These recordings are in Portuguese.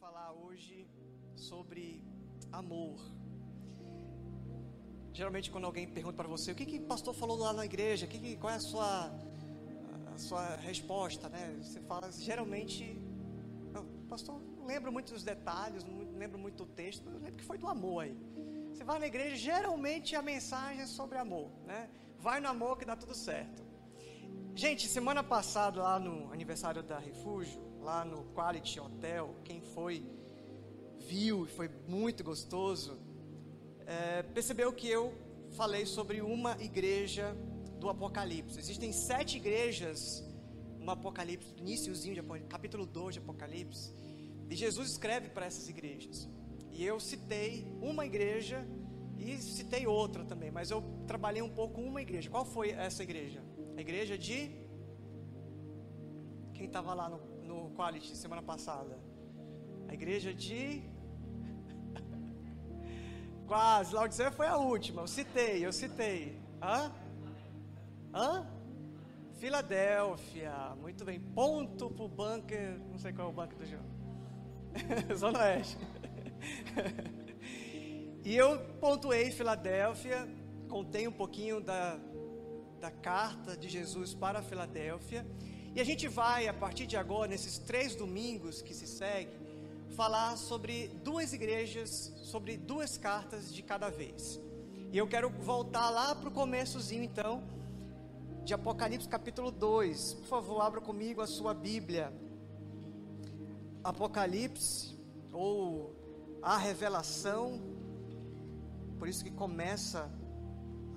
falar hoje sobre amor. Geralmente quando alguém pergunta para você, o que, que o pastor falou lá na igreja, que que, qual é a sua, a sua resposta, né? Você fala, geralmente, não, pastor, não lembro muito dos detalhes, não lembro muito do texto, eu lembro que foi do amor aí. Você vai na igreja, geralmente a mensagem é sobre amor, né? Vai no amor que dá tudo certo. Gente, semana passada lá no aniversário da Refúgio, lá no Quality Hotel, quem foi viu e foi muito gostoso, é, percebeu que eu falei sobre uma igreja do Apocalipse. Existem sete igrejas no Apocalipse, iníciozinho de Apocalipse, capítulo 2 de Apocalipse, e Jesus escreve para essas igrejas. E eu citei uma igreja e citei outra também, mas eu trabalhei um pouco uma igreja. Qual foi essa igreja? A igreja de. Quem estava lá no no Quality semana passada? A igreja de. Quase, Laodicea foi a última, eu citei, eu citei. Hã? Hã? Filadélfia, muito bem. Ponto pro bunker, não sei qual é o bunker do João. Zona Oeste. e eu pontuei Filadélfia, contei um pouquinho da, da carta de Jesus para Filadélfia. E a gente vai, a partir de agora, nesses três domingos que se seguem, falar sobre duas igrejas, sobre duas cartas de cada vez. E eu quero voltar lá para o começozinho, então, de Apocalipse capítulo 2. Por favor, abra comigo a sua Bíblia. Apocalipse, ou a revelação, por isso que começa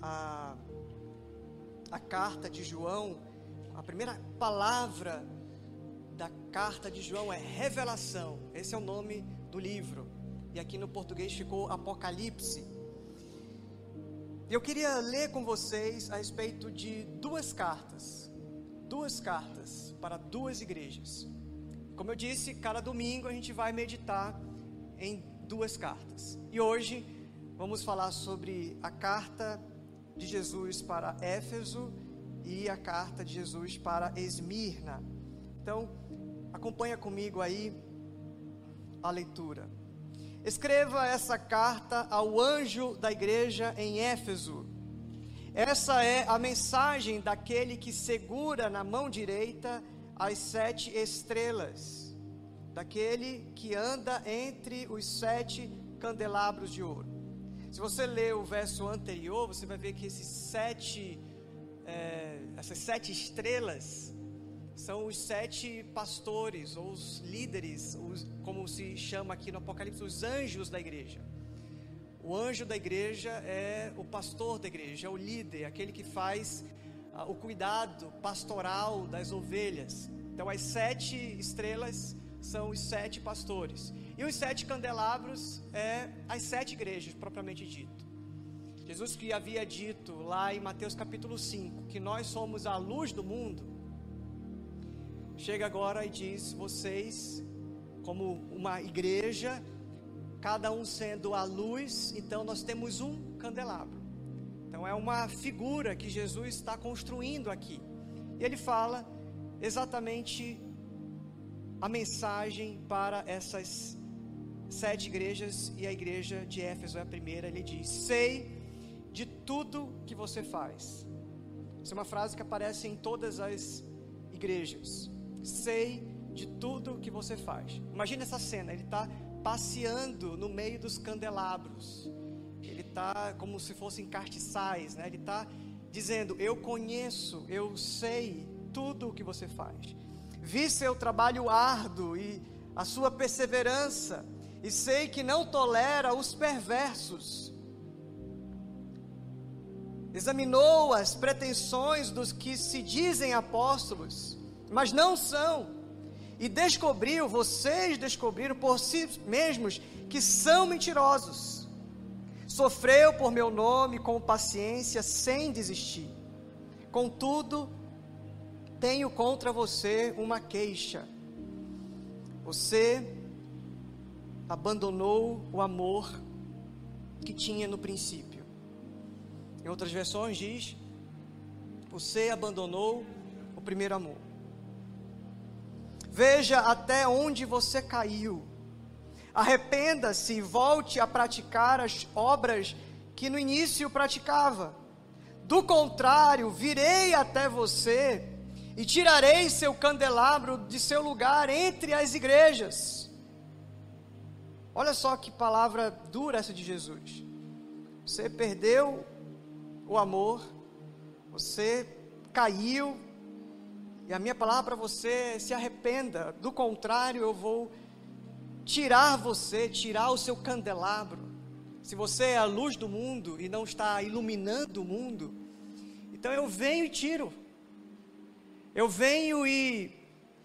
a, a carta de João a primeira palavra da carta de João é revelação. Esse é o nome do livro. E aqui no português ficou Apocalipse. Eu queria ler com vocês a respeito de duas cartas. Duas cartas para duas igrejas. Como eu disse, cada domingo a gente vai meditar em duas cartas. E hoje vamos falar sobre a carta de Jesus para Éfeso e a carta de Jesus para Esmirna. Então, acompanha comigo aí a leitura. Escreva essa carta ao anjo da igreja em Éfeso. Essa é a mensagem daquele que segura na mão direita as sete estrelas, daquele que anda entre os sete candelabros de ouro. Se você ler o verso anterior, você vai ver que esses sete é, essas sete estrelas são os sete pastores, ou os líderes, os, como se chama aqui no Apocalipse, os anjos da igreja. O anjo da igreja é o pastor da igreja, é o líder, aquele que faz ah, o cuidado pastoral das ovelhas. Então, as sete estrelas são os sete pastores, e os sete candelabros é as sete igrejas, propriamente dito. Jesus que havia dito lá em Mateus capítulo 5 que nós somos a luz do mundo, chega agora e diz: vocês, como uma igreja, cada um sendo a luz, então nós temos um candelabro. Então é uma figura que Jesus está construindo aqui. E ele fala exatamente a mensagem para essas sete igrejas e a igreja de Éfeso é a primeira. Ele diz: Sei de tudo que você faz. Essa é uma frase que aparece em todas as igrejas. Sei de tudo que você faz. Imagina essa cena, ele está passeando no meio dos candelabros. Ele está como se fossem cartiçais, né? Ele está dizendo: Eu conheço, eu sei tudo o que você faz. Vi seu trabalho árduo e a sua perseverança, e sei que não tolera os perversos examinou as pretensões dos que se dizem apóstolos, mas não são, e descobriu, vocês descobriram por si mesmos que são mentirosos. Sofreu por meu nome com paciência, sem desistir. Contudo, tenho contra você uma queixa. Você abandonou o amor que tinha no princípio. Em outras versões diz: Você abandonou o primeiro amor. Veja até onde você caiu. Arrependa-se e volte a praticar as obras que no início praticava. Do contrário, virei até você e tirarei seu candelabro de seu lugar entre as igrejas. Olha só que palavra dura essa de Jesus. Você perdeu o amor, você caiu, e a minha palavra para você se arrependa, do contrário, eu vou tirar você, tirar o seu candelabro. Se você é a luz do mundo e não está iluminando o mundo, então eu venho e tiro. Eu venho e,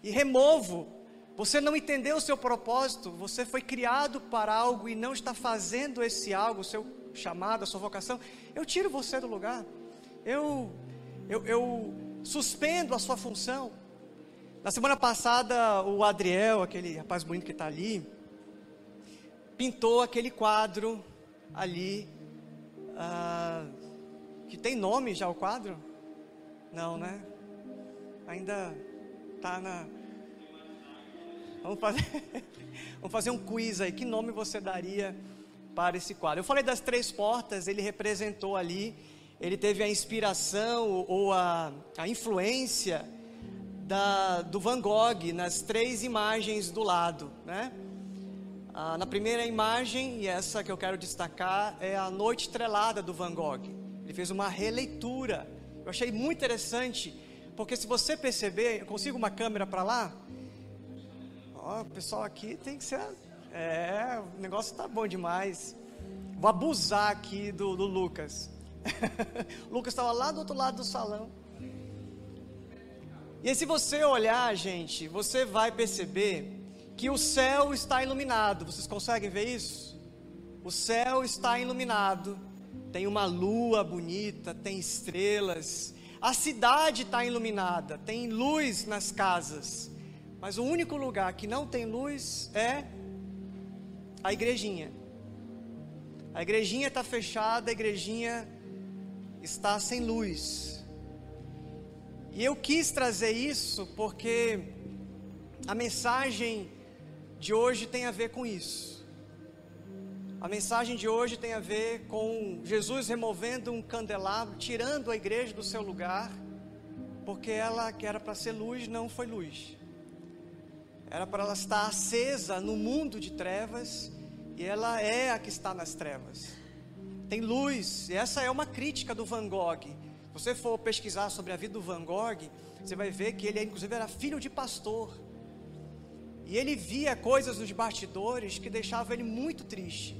e removo. Você não entendeu o seu propósito, você foi criado para algo e não está fazendo esse algo, seu chamado, a sua vocação. Eu tiro você do lugar. Eu, eu, eu suspendo a sua função. Na semana passada, o Adriel, aquele rapaz bonito que está ali, pintou aquele quadro ali, ah, que tem nome já o quadro? Não, né? Ainda está na. Vamos fazer, vamos fazer um quiz aí. Que nome você daria para esse quadro? Eu falei das três portas, ele representou ali ele teve a inspiração ou a, a influência da, do Van Gogh nas três imagens do lado, né? Ah, na primeira imagem, e essa que eu quero destacar, é a Noite Estrelada do Van Gogh. Ele fez uma releitura. Eu achei muito interessante, porque se você perceber, eu consigo uma câmera para lá? Ó, o pessoal aqui tem que ser. É, o negócio tá bom demais. Vou abusar aqui do, do Lucas. Lucas estava lá do outro lado do salão. E aí, se você olhar, gente, você vai perceber que o céu está iluminado. Vocês conseguem ver isso? O céu está iluminado. Tem uma lua bonita, tem estrelas. A cidade está iluminada, tem luz nas casas. Mas o único lugar que não tem luz é a igrejinha. A igrejinha está fechada, a igrejinha está sem luz. E eu quis trazer isso porque a mensagem de hoje tem a ver com isso. A mensagem de hoje tem a ver com Jesus removendo um candelabro, tirando a igreja do seu lugar, porque ela que era para ser luz não foi luz. Era para ela estar acesa no mundo de trevas e ela é a que está nas trevas tem luz. E essa é uma crítica do Van Gogh. Se você for pesquisar sobre a vida do Van Gogh, você vai ver que ele, inclusive, era filho de pastor. E ele via coisas nos bastidores que deixavam ele muito triste.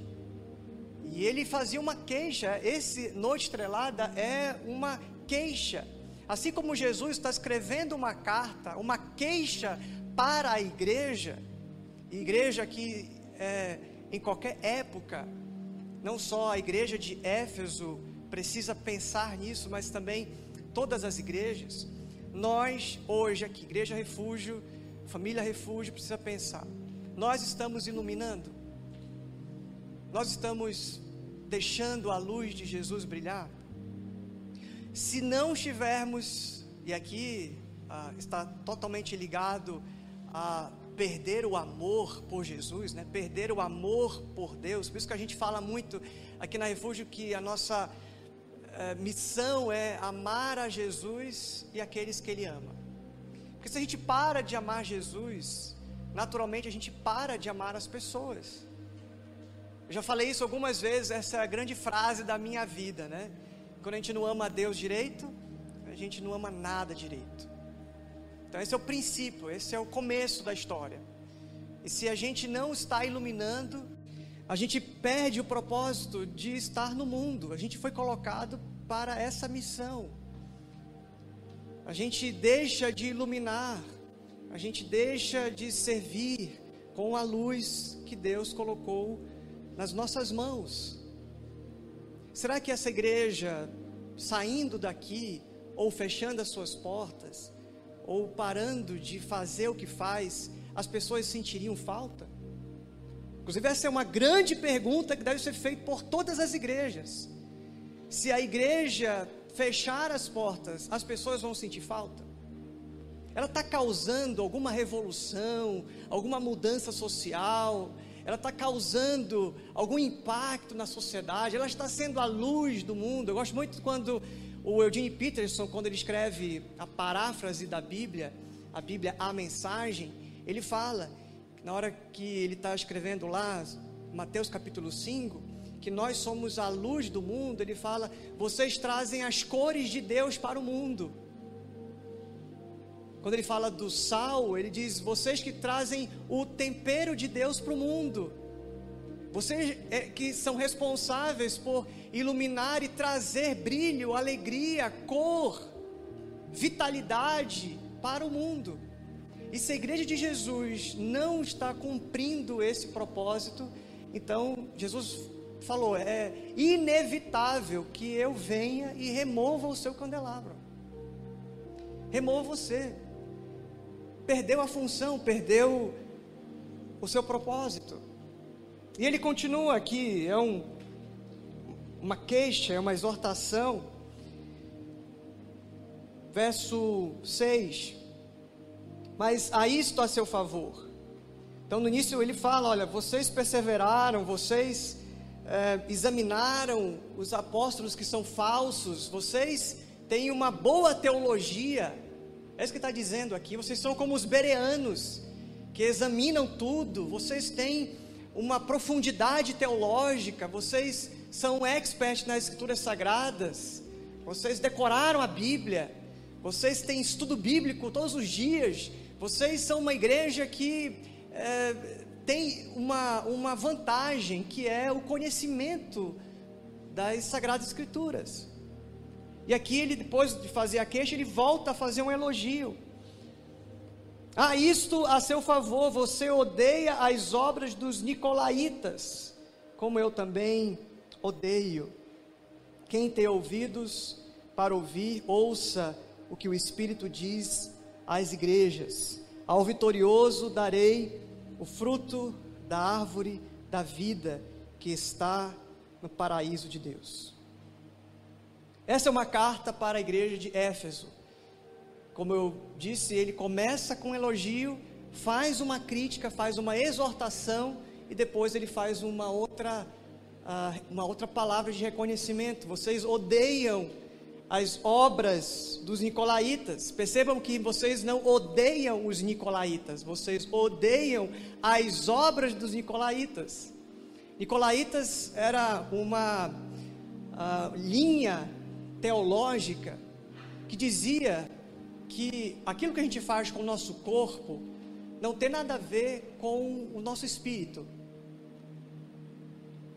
E ele fazia uma queixa. Esse Noite Estrelada é uma queixa. Assim como Jesus está escrevendo uma carta, uma queixa para a igreja, igreja que é, em qualquer época não só a igreja de Éfeso precisa pensar nisso, mas também todas as igrejas. Nós, hoje aqui, Igreja Refúgio, Família Refúgio, precisa pensar. Nós estamos iluminando, nós estamos deixando a luz de Jesus brilhar. Se não estivermos, e aqui ah, está totalmente ligado a perder o amor por Jesus, né? perder o amor por Deus. Por isso que a gente fala muito aqui na Refúgio que a nossa é, missão é amar a Jesus e aqueles que Ele ama. Porque se a gente para de amar Jesus, naturalmente a gente para de amar as pessoas. Eu já falei isso algumas vezes, essa é a grande frase da minha vida, né? Quando a gente não ama a Deus direito, a gente não ama nada direito. Então, esse é o princípio, esse é o começo da história. E se a gente não está iluminando, a gente perde o propósito de estar no mundo. A gente foi colocado para essa missão. A gente deixa de iluminar, a gente deixa de servir com a luz que Deus colocou nas nossas mãos. Será que essa igreja, saindo daqui, ou fechando as suas portas, ou parando de fazer o que faz, as pessoas sentiriam falta? Inclusive, essa é uma grande pergunta que deve ser feita por todas as igrejas. Se a igreja fechar as portas, as pessoas vão sentir falta? ela está causando alguma revolução, alguma mudança social, ela está causando algum impacto na sociedade, ela está sendo a luz do mundo. Eu gosto muito quando o Eugene Peterson, quando ele escreve a paráfrase da Bíblia, a Bíblia, a mensagem, ele fala, na hora que ele está escrevendo lá, Mateus capítulo 5, que nós somos a luz do mundo, ele fala: vocês trazem as cores de Deus para o mundo. Quando ele fala do sal, ele diz: vocês que trazem o tempero de Deus para o mundo. Vocês é, que são responsáveis por iluminar e trazer brilho, alegria, cor, vitalidade para o mundo. E se a igreja de Jesus não está cumprindo esse propósito, então Jesus falou: é inevitável que eu venha e remova o seu candelabro. Remova você. Perdeu a função, perdeu o seu propósito. E ele continua aqui, é um, uma queixa, é uma exortação. Verso 6. Mas a isto a seu favor. Então no início ele fala: olha, vocês perseveraram, vocês é, examinaram os apóstolos que são falsos, vocês têm uma boa teologia. É isso que está dizendo aqui. Vocês são como os bereanos, que examinam tudo, vocês têm uma profundidade teológica, vocês são experts nas escrituras sagradas, vocês decoraram a Bíblia, vocês têm estudo bíblico todos os dias, vocês são uma igreja que é, tem uma, uma vantagem que é o conhecimento das Sagradas Escrituras. E aqui ele, depois de fazer a queixa, ele volta a fazer um elogio. Ah, isto a seu favor, você odeia as obras dos nicolaítas, como eu também odeio. Quem tem ouvidos para ouvir, ouça o que o Espírito diz às igrejas. Ao vitorioso darei o fruto da árvore da vida que está no paraíso de Deus. Essa é uma carta para a igreja de Éfeso. Como eu disse, ele começa com um elogio, faz uma crítica, faz uma exortação e depois ele faz uma outra, uma outra palavra de reconhecimento. Vocês odeiam as obras dos nicolaítas. Percebam que vocês não odeiam os nicolaítas, vocês odeiam as obras dos nicolaítas. Nicolaítas era uma uh, linha teológica que dizia que aquilo que a gente faz com o nosso corpo não tem nada a ver com o nosso espírito.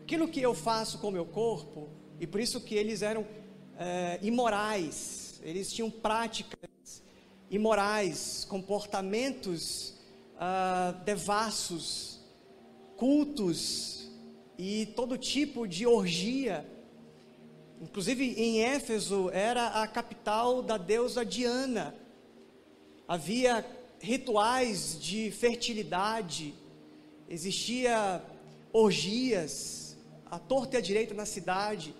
Aquilo que eu faço com o meu corpo, e por isso que eles eram é, imorais, eles tinham práticas imorais, comportamentos ah, devassos, cultos e todo tipo de orgia. Inclusive em Éfeso era a capital da deusa Diana. Havia rituais de fertilidade, existia orgias, à torta e à direita na cidade.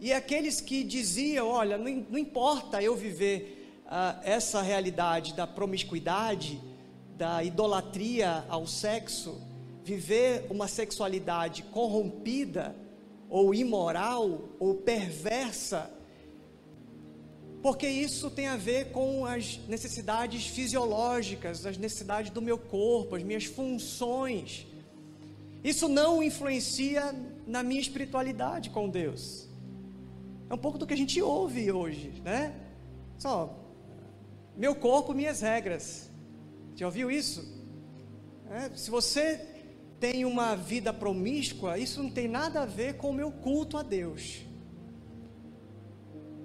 E aqueles que diziam: olha, não, não importa eu viver uh, essa realidade da promiscuidade, da idolatria ao sexo, viver uma sexualidade corrompida, ou imoral, ou perversa, porque isso tem a ver com as necessidades fisiológicas, as necessidades do meu corpo, as minhas funções. Isso não influencia na minha espiritualidade com Deus. É um pouco do que a gente ouve hoje, né? Só, meu corpo, minhas regras. Já ouviu isso? É, se você tem uma vida promíscua, isso não tem nada a ver com o meu culto a Deus.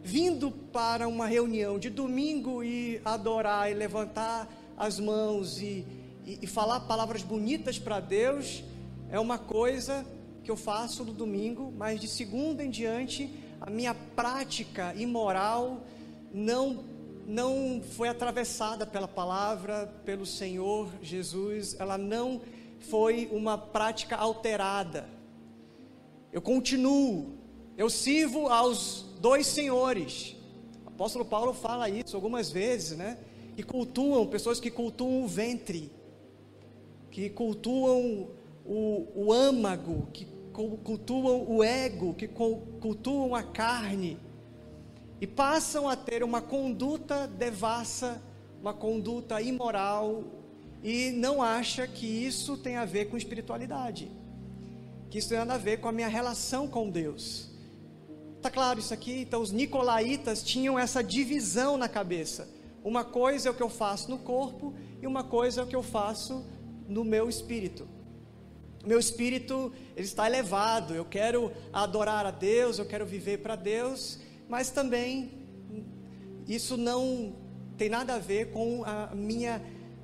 Vindo para uma reunião de domingo e adorar e levantar as mãos e, e, e falar palavras bonitas para Deus, é uma coisa que eu faço no domingo, mas de segunda em diante a minha prática imoral não não foi atravessada pela palavra, pelo Senhor Jesus, ela não foi uma prática alterada. Eu continuo, eu sirvo aos dois senhores. O apóstolo Paulo fala isso algumas vezes, né? que cultuam, pessoas que cultuam o ventre, que cultuam o, o âmago, que cultuam o ego, que cultuam a carne e passam a ter uma conduta devassa, uma conduta imoral e não acha que isso tem a ver com espiritualidade, que isso tem a ver com a minha relação com Deus. Tá claro isso aqui? Então os nicolaítas tinham essa divisão na cabeça. Uma coisa é o que eu faço no corpo e uma coisa é o que eu faço no meu espírito meu espírito ele está elevado, eu quero adorar a Deus, eu quero viver para Deus, mas também isso não tem nada a ver com a minha,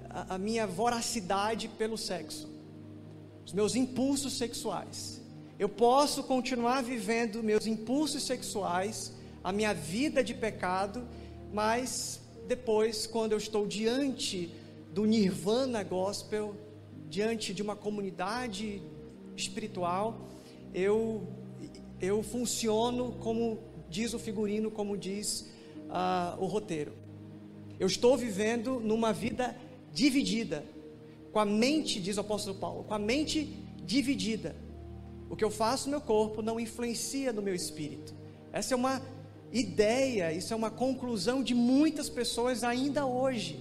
a, a minha voracidade pelo sexo, os meus impulsos sexuais. Eu posso continuar vivendo meus impulsos sexuais, a minha vida de pecado, mas depois, quando eu estou diante do nirvana gospel, diante de uma comunidade espiritual, eu, eu funciono como diz o figurino, como diz uh, o roteiro. Eu estou vivendo numa vida dividida, com a mente, diz o apóstolo Paulo, com a mente dividida. O que eu faço no meu corpo não influencia no meu espírito. Essa é uma ideia, isso é uma conclusão de muitas pessoas ainda hoje.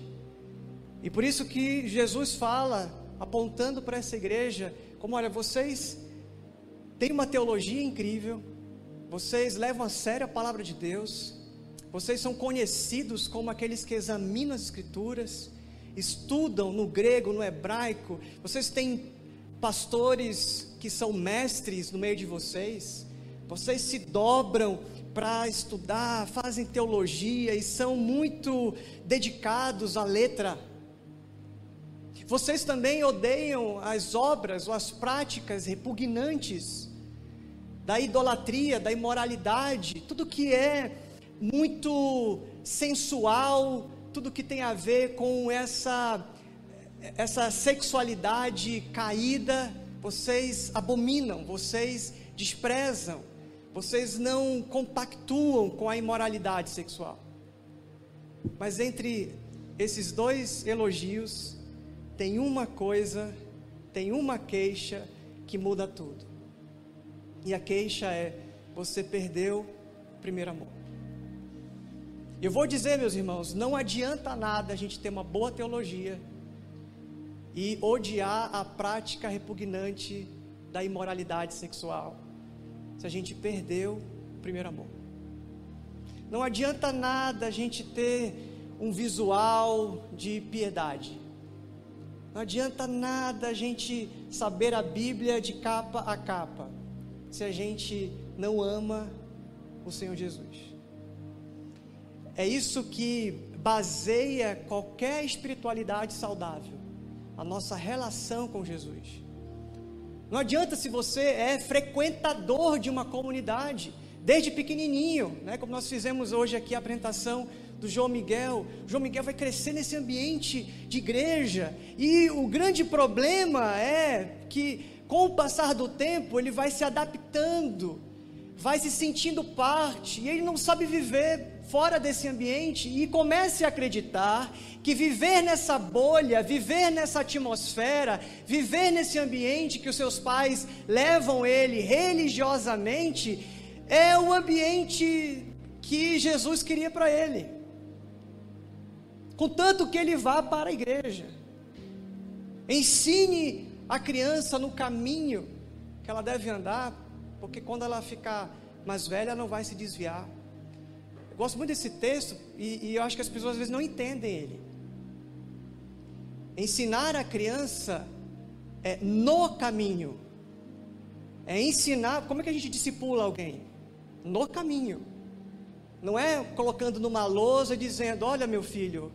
E por isso que Jesus fala apontando para essa igreja, como olha, vocês têm uma teologia incrível, vocês levam a sério a palavra de Deus, vocês são conhecidos como aqueles que examinam as escrituras, estudam no grego, no hebraico, vocês têm pastores que são mestres no meio de vocês, vocês se dobram para estudar, fazem teologia e são muito dedicados à letra vocês também odeiam as obras ou as práticas repugnantes da idolatria, da imoralidade, tudo que é muito sensual, tudo que tem a ver com essa essa sexualidade caída, vocês abominam, vocês desprezam, vocês não compactuam com a imoralidade sexual. Mas entre esses dois elogios, tem uma coisa, tem uma queixa que muda tudo. E a queixa é: você perdeu o primeiro amor. Eu vou dizer, meus irmãos, não adianta nada a gente ter uma boa teologia e odiar a prática repugnante da imoralidade sexual, se a gente perdeu o primeiro amor. Não adianta nada a gente ter um visual de piedade não adianta nada a gente saber a Bíblia de capa a capa, se a gente não ama o Senhor Jesus. É isso que baseia qualquer espiritualidade saudável, a nossa relação com Jesus. Não adianta se você é frequentador de uma comunidade, desde pequenininho, né, como nós fizemos hoje aqui a apresentação do João Miguel. O João Miguel vai crescer nesse ambiente de igreja. E o grande problema é que, com o passar do tempo, ele vai se adaptando, vai se sentindo parte, e ele não sabe viver fora desse ambiente e comece a acreditar que viver nessa bolha, viver nessa atmosfera, viver nesse ambiente que os seus pais levam ele religiosamente, é o ambiente que Jesus queria para ele contanto que ele vá para a igreja. Ensine a criança no caminho que ela deve andar, porque quando ela ficar mais velha, ela não vai se desviar. Eu gosto muito desse texto e, e eu acho que as pessoas às vezes não entendem ele. Ensinar a criança é no caminho. É ensinar, como é que a gente discipula alguém? No caminho. Não é colocando numa lousa e dizendo: Olha, meu filho,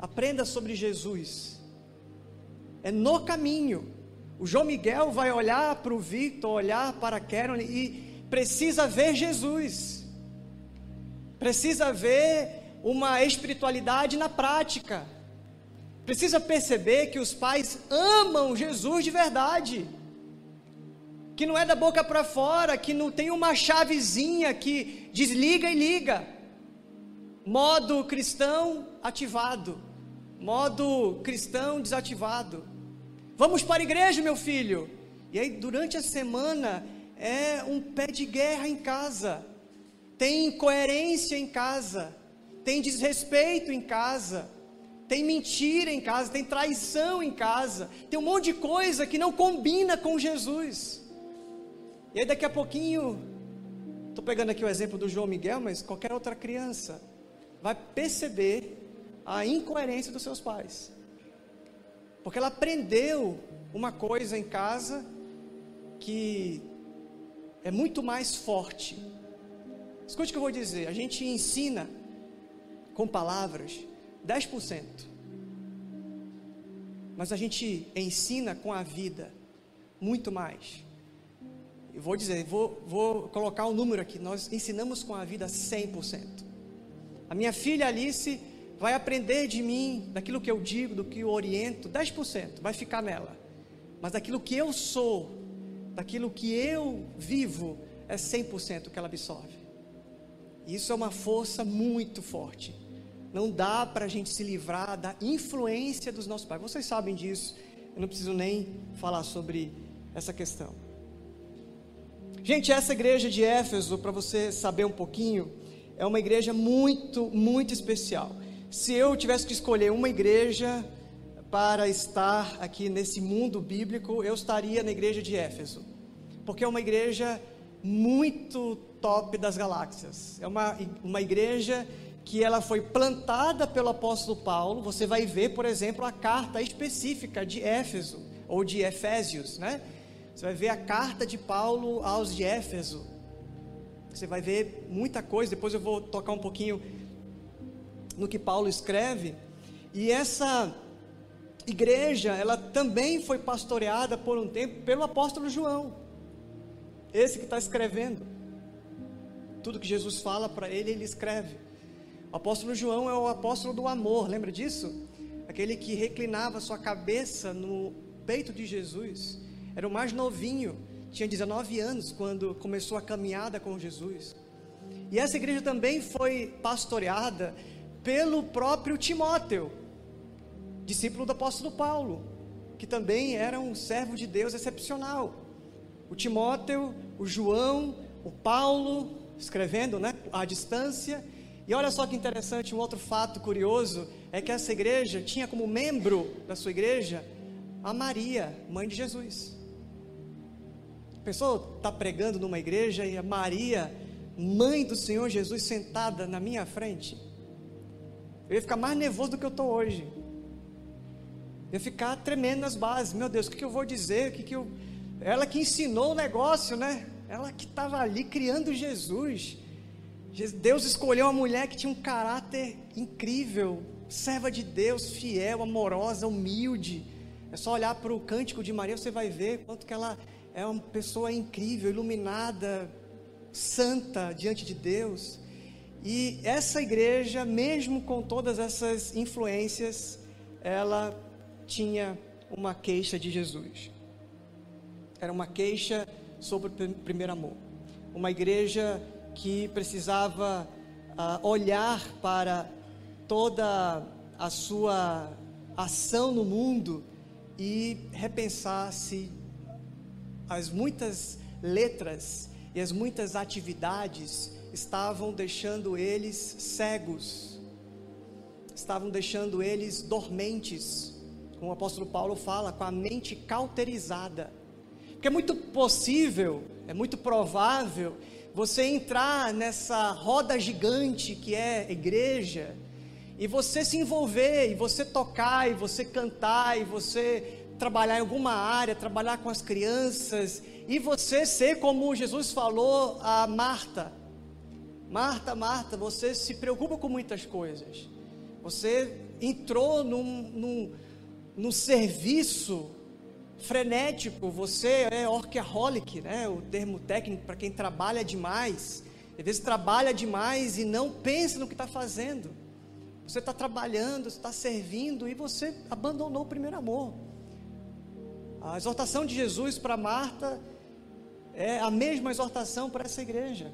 Aprenda sobre Jesus. É no caminho. O João Miguel vai olhar para o Victor, olhar para a Karen e precisa ver Jesus. Precisa ver uma espiritualidade na prática. Precisa perceber que os pais amam Jesus de verdade. Que não é da boca para fora, que não tem uma chavezinha que desliga e liga modo cristão ativado, modo cristão desativado. Vamos para a igreja, meu filho. E aí, durante a semana, é um pé de guerra em casa, tem incoerência em casa, tem desrespeito em casa, tem mentira em casa, tem traição em casa, tem um monte de coisa que não combina com Jesus. E aí, daqui a pouquinho, estou pegando aqui o exemplo do João Miguel, mas qualquer outra criança vai perceber a incoerência dos seus pais, porque ela aprendeu uma coisa em casa que é muito mais forte. Escute o que eu vou dizer: a gente ensina com palavras 10%, mas a gente ensina com a vida muito mais. Eu vou dizer, vou, vou colocar um número aqui: nós ensinamos com a vida 100%. A minha filha Alice vai aprender de mim, daquilo que eu digo, do que eu oriento, 10% vai ficar nela. Mas daquilo que eu sou, daquilo que eu vivo, é 100% que ela absorve. Isso é uma força muito forte. Não dá para a gente se livrar da influência dos nossos pais. Vocês sabem disso. Eu não preciso nem falar sobre essa questão. Gente, essa igreja de Éfeso, para você saber um pouquinho, é uma igreja muito, muito especial. Se eu tivesse que escolher uma igreja para estar aqui nesse mundo bíblico, eu estaria na igreja de Éfeso, porque é uma igreja muito top das galáxias. É uma, uma igreja que ela foi plantada pelo apóstolo Paulo. Você vai ver, por exemplo, a carta específica de Éfeso ou de Efésios, né? Você vai ver a carta de Paulo aos de Éfeso. Você vai ver muita coisa. Depois eu vou tocar um pouquinho no que Paulo escreve. E essa igreja, ela também foi pastoreada por um tempo pelo apóstolo João, esse que está escrevendo. Tudo que Jesus fala para ele, ele escreve. O apóstolo João é o apóstolo do amor, lembra disso? Aquele que reclinava sua cabeça no peito de Jesus. Era o mais novinho, tinha 19 anos quando começou a caminhada com Jesus. E essa igreja também foi pastoreada pelo próprio Timóteo, discípulo do apóstolo Paulo, que também era um servo de Deus excepcional. O Timóteo, o João, o Paulo, escrevendo né, à distância. E olha só que interessante, um outro fato curioso é que essa igreja tinha como membro da sua igreja a Maria, mãe de Jesus. A pessoa está pregando numa igreja e a Maria, mãe do Senhor Jesus, sentada na minha frente. Eu ia ficar mais nervoso do que eu estou hoje. Eu ia ficar tremendo nas bases. Meu Deus, o que, que eu vou dizer? O que, que eu... Ela que ensinou o negócio, né? Ela que estava ali criando Jesus. Deus escolheu uma mulher que tinha um caráter incrível, serva de Deus, fiel, amorosa, humilde. É só olhar para o cântico de Maria, você vai ver quanto que ela é uma pessoa incrível, iluminada, santa diante de Deus. E essa igreja, mesmo com todas essas influências, ela tinha uma queixa de Jesus. Era uma queixa sobre o primeiro amor. Uma igreja que precisava uh, olhar para toda a sua ação no mundo e repensar se as muitas letras e as muitas atividades estavam deixando eles cegos, estavam deixando eles dormentes, como o apóstolo Paulo fala, com a mente cauterizada. Porque é muito possível, é muito provável você entrar nessa roda gigante que é igreja e você se envolver, e você tocar, e você cantar, e você trabalhar em alguma área, trabalhar com as crianças, e você ser como Jesus falou a Marta: Marta, Marta, você se preocupa com muitas coisas. Você entrou num, num, num serviço frenético, você é workaholic, né? O termo técnico para quem trabalha demais. Às vezes trabalha demais e não pensa no que está fazendo. Você está trabalhando, está servindo e você abandonou o primeiro amor. A exortação de Jesus para Marta é a mesma exortação para essa igreja.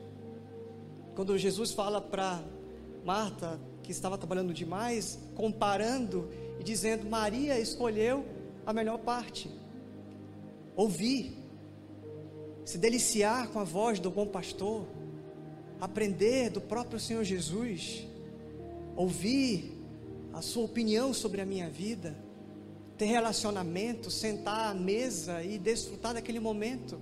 Quando Jesus fala para Marta, que estava trabalhando demais, comparando e dizendo: Maria escolheu a melhor parte. Ouvir, se deliciar com a voz do bom pastor, aprender do próprio Senhor Jesus, ouvir a sua opinião sobre a minha vida, ter relacionamento, sentar à mesa e desfrutar daquele momento.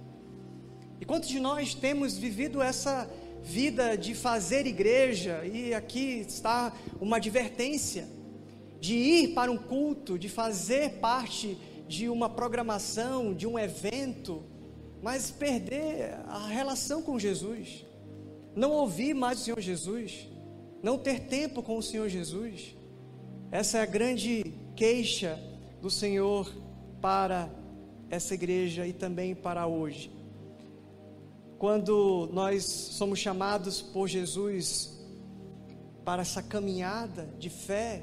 E quantos de nós temos vivido essa vida de fazer igreja, e aqui está uma advertência, de ir para um culto, de fazer parte de uma programação, de um evento, mas perder a relação com Jesus, não ouvir mais o Senhor Jesus, não ter tempo com o Senhor Jesus. Essa é a grande queixa do Senhor para essa igreja e também para hoje. Quando nós somos chamados por Jesus para essa caminhada de fé,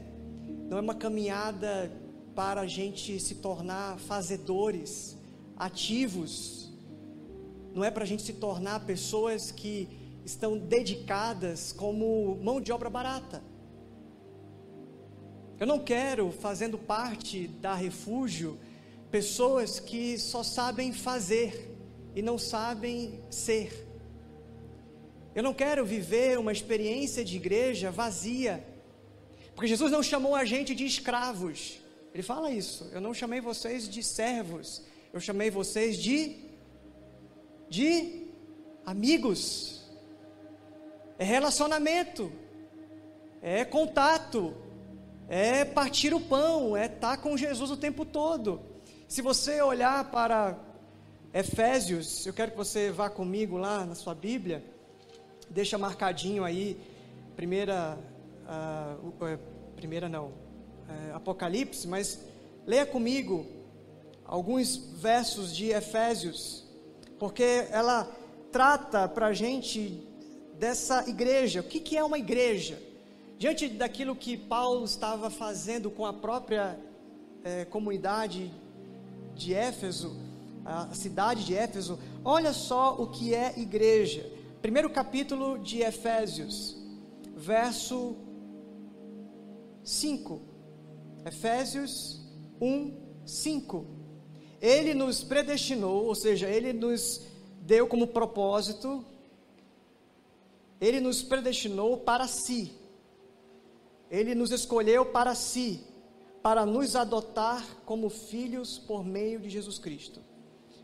não é uma caminhada para a gente se tornar fazedores, ativos, não é para a gente se tornar pessoas que estão dedicadas como mão de obra barata. Eu não quero, fazendo parte da refúgio, pessoas que só sabem fazer e não sabem ser. Eu não quero viver uma experiência de igreja vazia, porque Jesus não chamou a gente de escravos. Ele fala isso. Eu não chamei vocês de servos, eu chamei vocês de de amigos. É relacionamento, é contato, é partir o pão, é estar com Jesus o tempo todo. Se você olhar para Efésios, eu quero que você vá comigo lá na sua Bíblia, deixa marcadinho aí, primeira, uh, primeira não, uh, Apocalipse, mas leia comigo alguns versos de Efésios, porque ela trata para a gente dessa igreja. O que, que é uma igreja? Diante daquilo que Paulo estava fazendo com a própria eh, comunidade de Éfeso, a cidade de Éfeso, olha só o que é igreja. Primeiro capítulo de Efésios, verso 5. Efésios 1, 5. Ele nos predestinou, ou seja, ele nos deu como propósito, ele nos predestinou para si. Ele nos escolheu para si, para nos adotar como filhos por meio de Jesus Cristo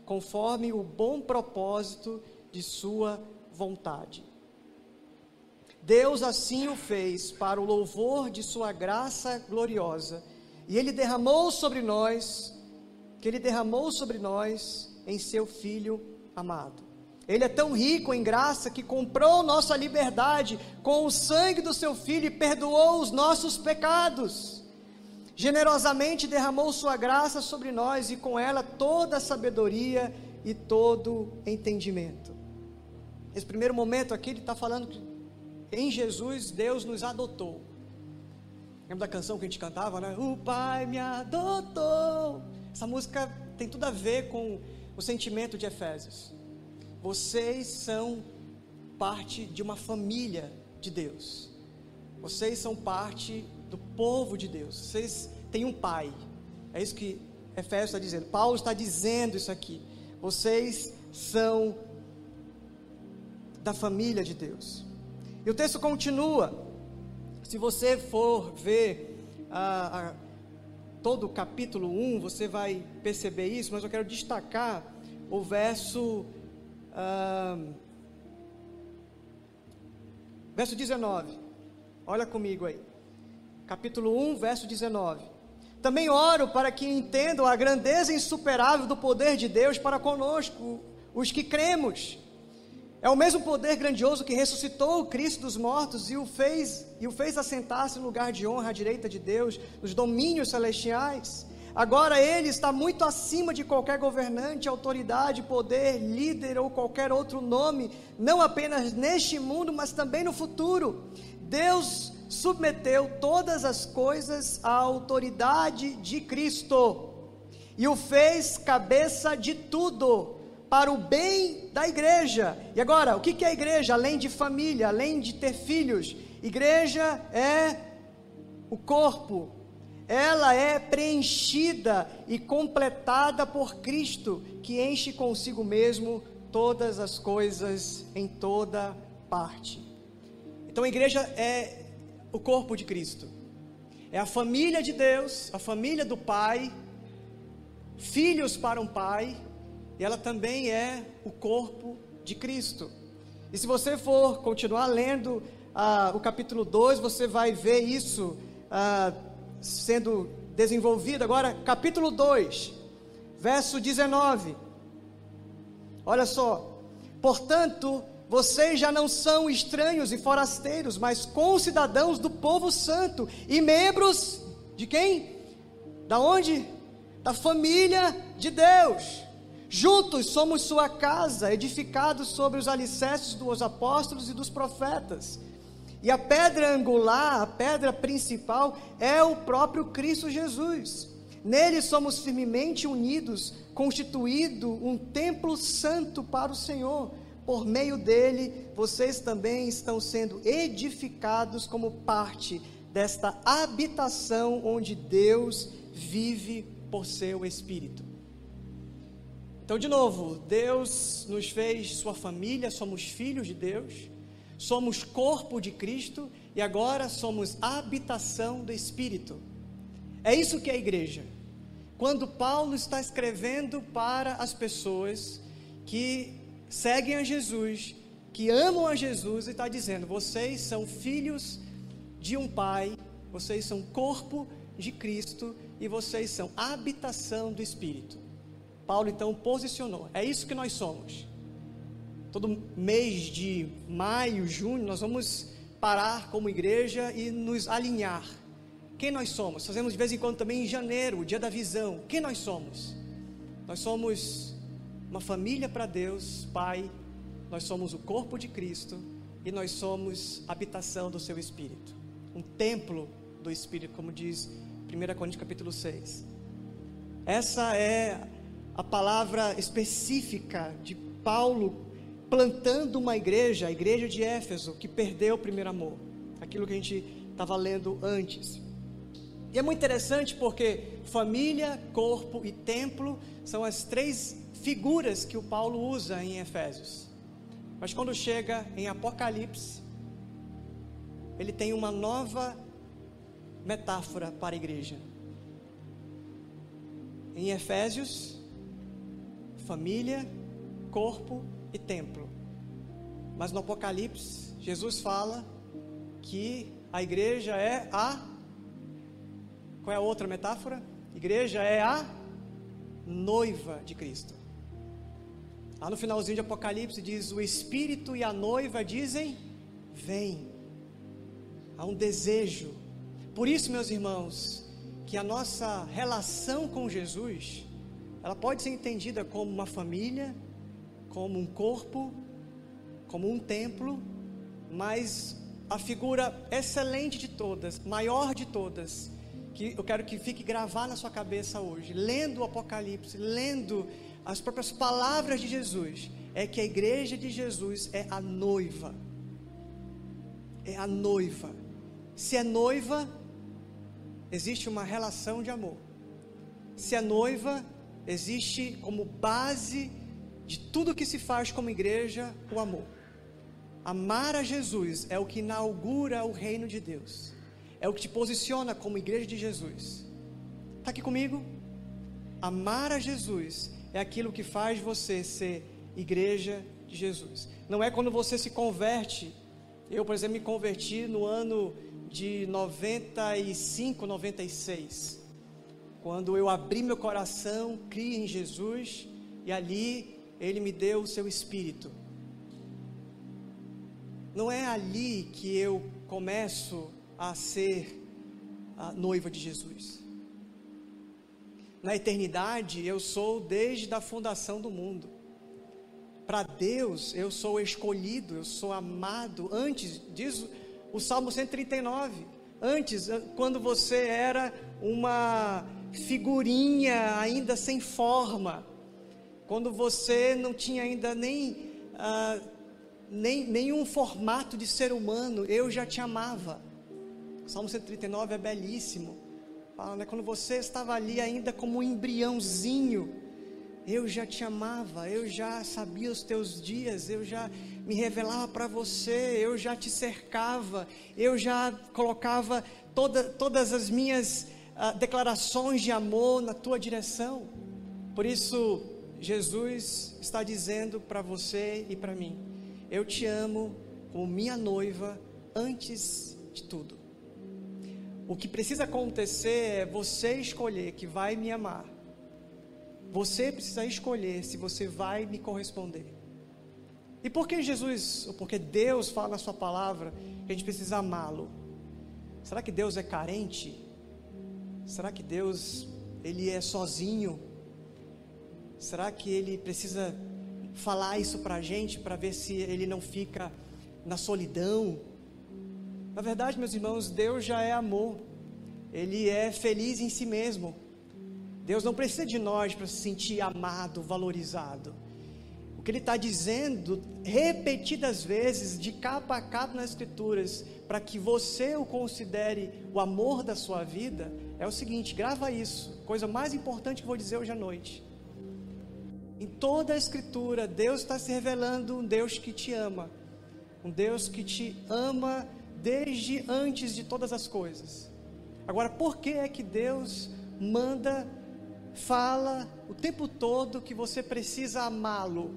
conforme o bom propósito de Sua vontade. Deus assim o fez para o louvor de Sua graça gloriosa, e Ele derramou sobre nós, que Ele derramou sobre nós em Seu Filho amado. Ele é tão rico em graça que comprou nossa liberdade com o sangue do Seu Filho e perdoou os nossos pecados generosamente derramou sua graça sobre nós e com ela toda a sabedoria e todo entendimento. Nesse primeiro momento aqui, ele está falando que em Jesus Deus nos adotou. Lembra da canção que a gente cantava, né? O Pai me adotou. Essa música tem tudo a ver com o sentimento de Efésios. Vocês são parte de uma família de Deus. Vocês são parte do povo de Deus. Vocês têm um pai. É isso que Efésios está dizendo. Paulo está dizendo isso aqui. Vocês são da família de Deus. E o texto continua. Se você for ver a, a, todo o capítulo 1, você vai perceber isso, mas eu quero destacar o verso. Ah, verso 19. Olha comigo aí capítulo 1, verso 19. Também oro para que entendam a grandeza insuperável do poder de Deus para conosco, os que cremos. É o mesmo poder grandioso que ressuscitou o Cristo dos mortos e o fez e o fez assentar-se no lugar de honra à direita de Deus, nos domínios celestiais. Agora ele está muito acima de qualquer governante, autoridade, poder, líder ou qualquer outro nome, não apenas neste mundo, mas também no futuro. Deus submeteu todas as coisas à autoridade de Cristo e o fez cabeça de tudo para o bem da igreja. E agora, o que é a igreja? Além de família, além de ter filhos, Igreja é o corpo, ela é preenchida e completada por Cristo, que enche consigo mesmo todas as coisas em toda parte. Então a igreja é o corpo de Cristo, é a família de Deus, a família do Pai, filhos para um Pai, e ela também é o corpo de Cristo. E se você for continuar lendo ah, o capítulo 2, você vai ver isso ah, sendo desenvolvido. Agora, capítulo 2, verso 19. Olha só. Portanto, vocês já não são estranhos e forasteiros, mas concidadãos do povo santo e membros de quem? Da onde? Da família de Deus. Juntos somos sua casa, edificados sobre os alicerces dos apóstolos e dos profetas. E a pedra angular, a pedra principal, é o próprio Cristo Jesus. Nele somos firmemente unidos, constituído um templo santo para o Senhor. Por meio dele, vocês também estão sendo edificados como parte desta habitação onde Deus vive por seu Espírito. Então, de novo, Deus nos fez sua família, somos filhos de Deus somos corpo de Cristo e agora somos habitação do Espírito. É isso que é a igreja. Quando Paulo está escrevendo para as pessoas que seguem a Jesus, que amam a Jesus, ele está dizendo: vocês são filhos de um Pai, vocês são corpo de Cristo e vocês são habitação do Espírito. Paulo então posicionou: é isso que nós somos todo mês de maio, junho, nós vamos parar como igreja e nos alinhar. Quem nós somos? Fazemos de vez em quando também em janeiro, o dia da visão. Quem nós somos? Nós somos uma família para Deus, Pai. Nós somos o corpo de Cristo e nós somos habitação do seu Espírito. Um templo do Espírito, como diz 1 Coríntios capítulo 6. Essa é a palavra específica de Paulo plantando uma igreja, a igreja de Éfeso, que perdeu o primeiro amor. Aquilo que a gente estava lendo antes. E é muito interessante porque família, corpo e templo são as três figuras que o Paulo usa em Efésios. Mas quando chega em Apocalipse, ele tem uma nova metáfora para a igreja. Em Efésios, família, corpo e templo. Mas no Apocalipse, Jesus fala que a igreja é a. Qual é a outra metáfora? Igreja é a noiva de Cristo. Lá no finalzinho de Apocalipse diz: O Espírito e a noiva dizem: Vem. Há um desejo. Por isso, meus irmãos, que a nossa relação com Jesus, ela pode ser entendida como uma família, como um corpo, como um templo, mas a figura excelente de todas, maior de todas, que eu quero que fique gravada na sua cabeça hoje, lendo o Apocalipse, lendo as próprias palavras de Jesus, é que a igreja de Jesus é a noiva. É a noiva. Se é noiva, existe uma relação de amor. Se é noiva, existe como base de tudo que se faz como igreja, o amor. Amar a Jesus é o que inaugura o reino de Deus, é o que te posiciona como igreja de Jesus. Está aqui comigo? Amar a Jesus é aquilo que faz você ser igreja de Jesus. Não é quando você se converte. Eu, por exemplo, me converti no ano de 95, 96. Quando eu abri meu coração, criei em Jesus e ali ele me deu o seu espírito. Não é ali que eu começo a ser a noiva de Jesus. Na eternidade, eu sou desde a fundação do mundo. Para Deus, eu sou escolhido, eu sou amado. Antes, diz o Salmo 139. Antes, quando você era uma figurinha ainda sem forma, quando você não tinha ainda nem ah, nem, nenhum formato de ser humano, eu já te amava. O Salmo 139 é belíssimo. Fala, né? Quando você estava ali ainda como um embriãozinho, eu já te amava, eu já sabia os teus dias, eu já me revelava para você, eu já te cercava, eu já colocava toda, todas as minhas uh, declarações de amor na tua direção. Por isso, Jesus está dizendo para você e para mim: Eu te amo como minha noiva antes de tudo. O que precisa acontecer é você escolher que vai me amar. Você precisa escolher se você vai me corresponder. E por que Jesus, ou porque Deus fala na sua palavra que a gente precisa amá-lo? Será que Deus é carente? Será que Deus ele é sozinho? Será que ele precisa falar isso para a gente para ver se ele não fica na solidão? Na verdade, meus irmãos, Deus já é amor. Ele é feliz em si mesmo. Deus não precisa de nós para se sentir amado, valorizado. O que Ele está dizendo repetidas vezes, de capa a capa nas Escrituras, para que você o considere o amor da sua vida, é o seguinte: grava isso, coisa mais importante que vou dizer hoje à noite. Em toda a Escritura, Deus está se revelando um Deus que te ama, um Deus que te ama desde antes de todas as coisas. Agora, por que é que Deus manda, fala o tempo todo que você precisa amá-lo?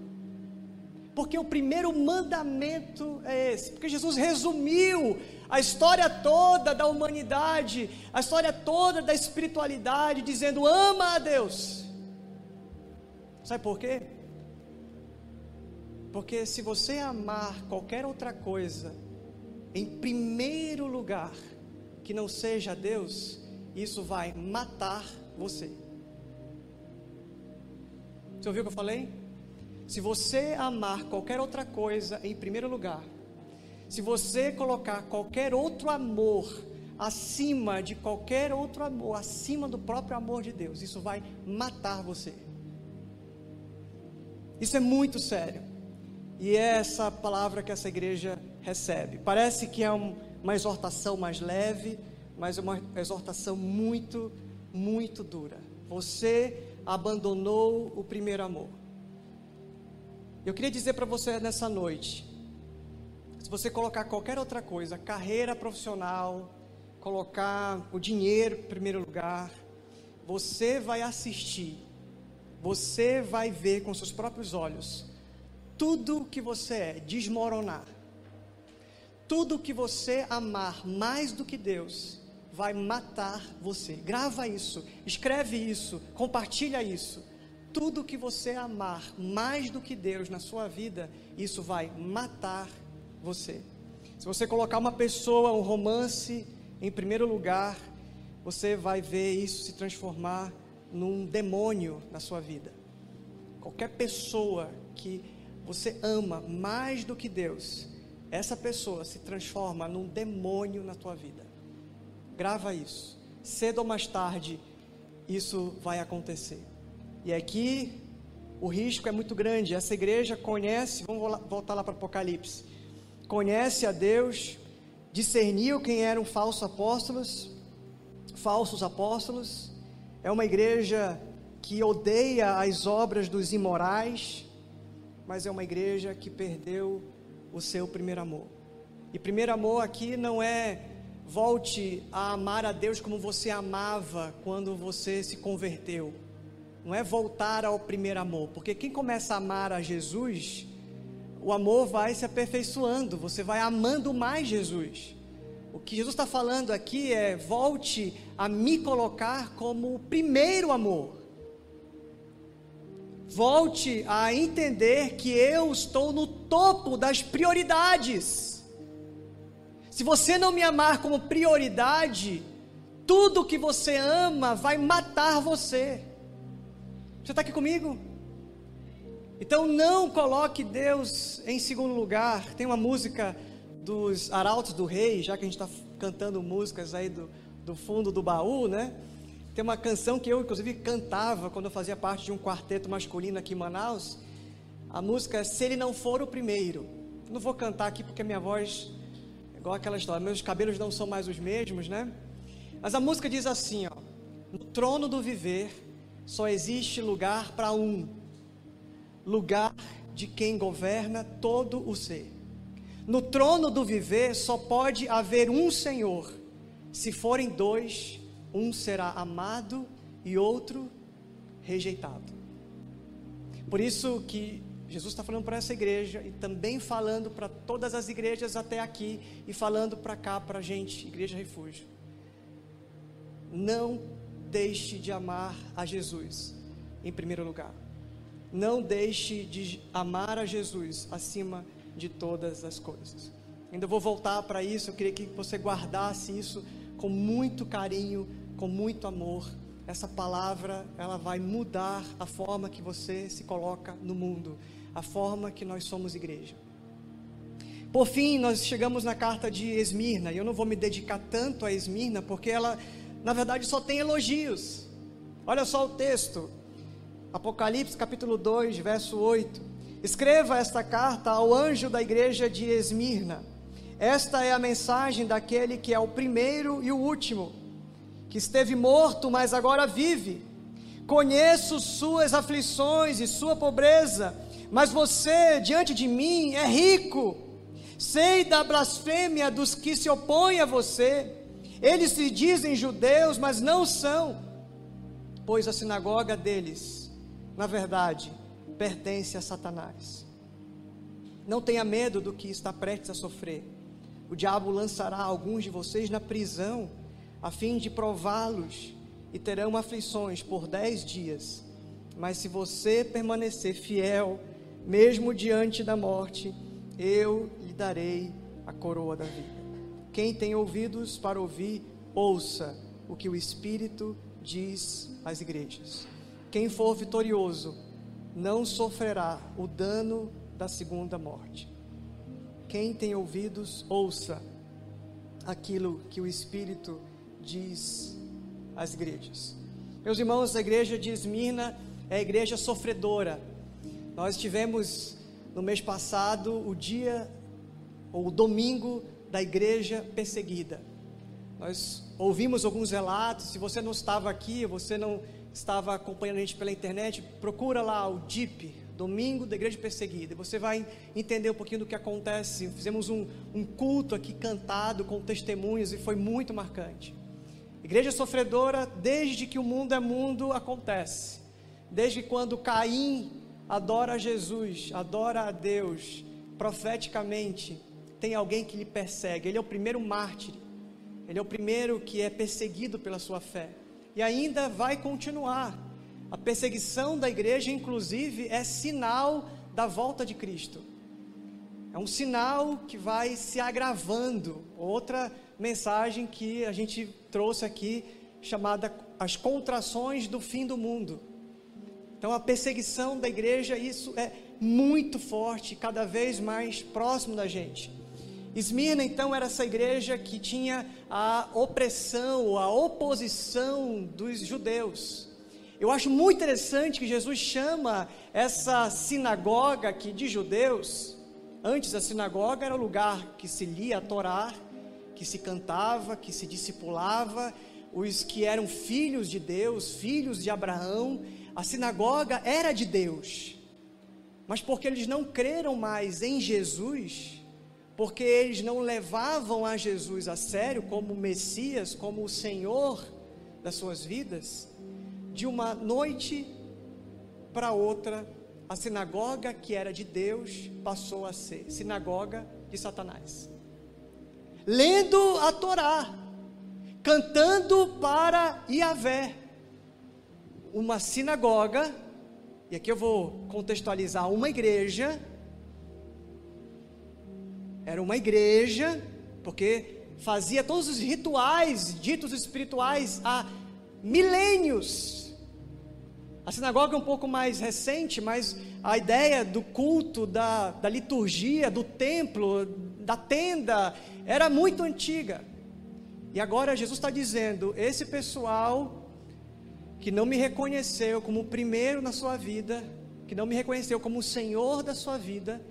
Porque o primeiro mandamento é esse. Porque Jesus resumiu a história toda da humanidade, a história toda da espiritualidade, dizendo: ama a Deus. Sabe por quê? Porque se você amar qualquer outra coisa, em primeiro lugar, que não seja Deus, isso vai matar você. Você ouviu o que eu falei? Se você amar qualquer outra coisa em primeiro lugar, se você colocar qualquer outro amor acima de qualquer outro amor, acima do próprio amor de Deus, isso vai matar você. Isso é muito sério. E é essa palavra que essa igreja recebe. Parece que é um, uma exortação mais leve, mas é uma exortação muito, muito dura. Você abandonou o primeiro amor. Eu queria dizer para você nessa noite: se você colocar qualquer outra coisa, carreira profissional, colocar o dinheiro em primeiro lugar, você vai assistir você vai ver com seus próprios olhos tudo que você é desmoronar. Tudo que você amar mais do que Deus vai matar você. Grava isso, escreve isso, compartilha isso. Tudo que você amar mais do que Deus na sua vida, isso vai matar você. Se você colocar uma pessoa, um romance em primeiro lugar, você vai ver isso se transformar num demônio na sua vida. Qualquer pessoa que você ama mais do que Deus, essa pessoa se transforma num demônio na tua vida. Grava isso. Cedo ou mais tarde, isso vai acontecer. E aqui o risco é muito grande. Essa igreja conhece, vamos voltar lá para Apocalipse. Conhece a Deus, discerniu quem eram falsos apóstolos, falsos apóstolos, é uma igreja que odeia as obras dos imorais, mas é uma igreja que perdeu o seu primeiro amor. E primeiro amor aqui não é volte a amar a Deus como você amava quando você se converteu. Não é voltar ao primeiro amor, porque quem começa a amar a Jesus, o amor vai se aperfeiçoando, você vai amando mais Jesus. O que Jesus está falando aqui é: volte a me colocar como o primeiro amor. Volte a entender que eu estou no topo das prioridades. Se você não me amar como prioridade, tudo que você ama vai matar você. Você está aqui comigo? Então não coloque Deus em segundo lugar. Tem uma música dos Arautos do Rei, já que a gente está cantando músicas aí do, do fundo do baú, né? Tem uma canção que eu, inclusive, cantava quando eu fazia parte de um quarteto masculino aqui em Manaus. A música é Se Ele Não For o Primeiro. Não vou cantar aqui porque minha voz é igual aquela história, meus cabelos não são mais os mesmos, né? Mas a música diz assim, ó: No trono do viver só existe lugar para um. Lugar de quem governa todo o ser. No trono do viver só pode haver um Senhor. Se forem dois, um será amado e outro rejeitado. Por isso que Jesus está falando para essa igreja e também falando para todas as igrejas até aqui e falando para cá, para a gente, Igreja Refúgio. Não deixe de amar a Jesus em primeiro lugar. Não deixe de amar a Jesus acima de todas as coisas. Ainda vou voltar para isso, eu queria que você guardasse isso com muito carinho, com muito amor. Essa palavra, ela vai mudar a forma que você se coloca no mundo, a forma que nós somos igreja. Por fim, nós chegamos na carta de Esmirna, e eu não vou me dedicar tanto a Esmirna, porque ela, na verdade, só tem elogios. Olha só o texto, Apocalipse capítulo 2, verso 8. Escreva esta carta ao anjo da igreja de Esmirna. Esta é a mensagem daquele que é o primeiro e o último, que esteve morto, mas agora vive. Conheço suas aflições e sua pobreza, mas você, diante de mim, é rico. Sei da blasfêmia dos que se opõem a você. Eles se dizem judeus, mas não são, pois a sinagoga deles na verdade, pertence a Satanás. Não tenha medo do que está prestes a sofrer. O diabo lançará alguns de vocês na prisão, a fim de prová-los, e terão aflições por dez dias. Mas se você permanecer fiel, mesmo diante da morte, eu lhe darei a coroa da vida. Quem tem ouvidos para ouvir, ouça o que o Espírito diz às igrejas. Quem for vitorioso não sofrerá o dano da segunda morte. Quem tem ouvidos, ouça aquilo que o Espírito diz às igrejas. Meus irmãos, a igreja de Esmirna é a igreja sofredora. Nós tivemos no mês passado o dia, ou o domingo da igreja perseguida. Nós ouvimos alguns relatos, se você não estava aqui, você não estava acompanhando a gente pela internet, procura lá o DIP, Domingo da Igreja Perseguida, você vai entender um pouquinho do que acontece. Fizemos um, um culto aqui cantado com testemunhos e foi muito marcante. Igreja sofredora, desde que o mundo é mundo, acontece. Desde quando Caim adora Jesus, adora a Deus, profeticamente, tem alguém que lhe persegue. Ele é o primeiro mártir. Ele é o primeiro que é perseguido pela sua fé e ainda vai continuar. A perseguição da igreja, inclusive, é sinal da volta de Cristo. É um sinal que vai se agravando. Outra mensagem que a gente trouxe aqui, chamada As Contrações do Fim do Mundo. Então, a perseguição da igreja, isso é muito forte, cada vez mais próximo da gente. Esmirna, então, era essa igreja que tinha a opressão, a oposição dos judeus. Eu acho muito interessante que Jesus chama essa sinagoga aqui de judeus. Antes, a sinagoga era o lugar que se lia a Torá, que se cantava, que se discipulava, os que eram filhos de Deus, filhos de Abraão. A sinagoga era de Deus. Mas porque eles não creram mais em Jesus, porque eles não levavam a Jesus a sério como Messias, como o Senhor das suas vidas, de uma noite para outra, a sinagoga que era de Deus passou a ser sinagoga de Satanás. Lendo a Torá, cantando para Yahvé, uma sinagoga, e aqui eu vou contextualizar uma igreja era uma igreja, porque fazia todos os rituais ditos espirituais há milênios. A sinagoga é um pouco mais recente, mas a ideia do culto, da, da liturgia, do templo, da tenda, era muito antiga. E agora Jesus está dizendo: esse pessoal que não me reconheceu como o primeiro na sua vida, que não me reconheceu como o Senhor da sua vida,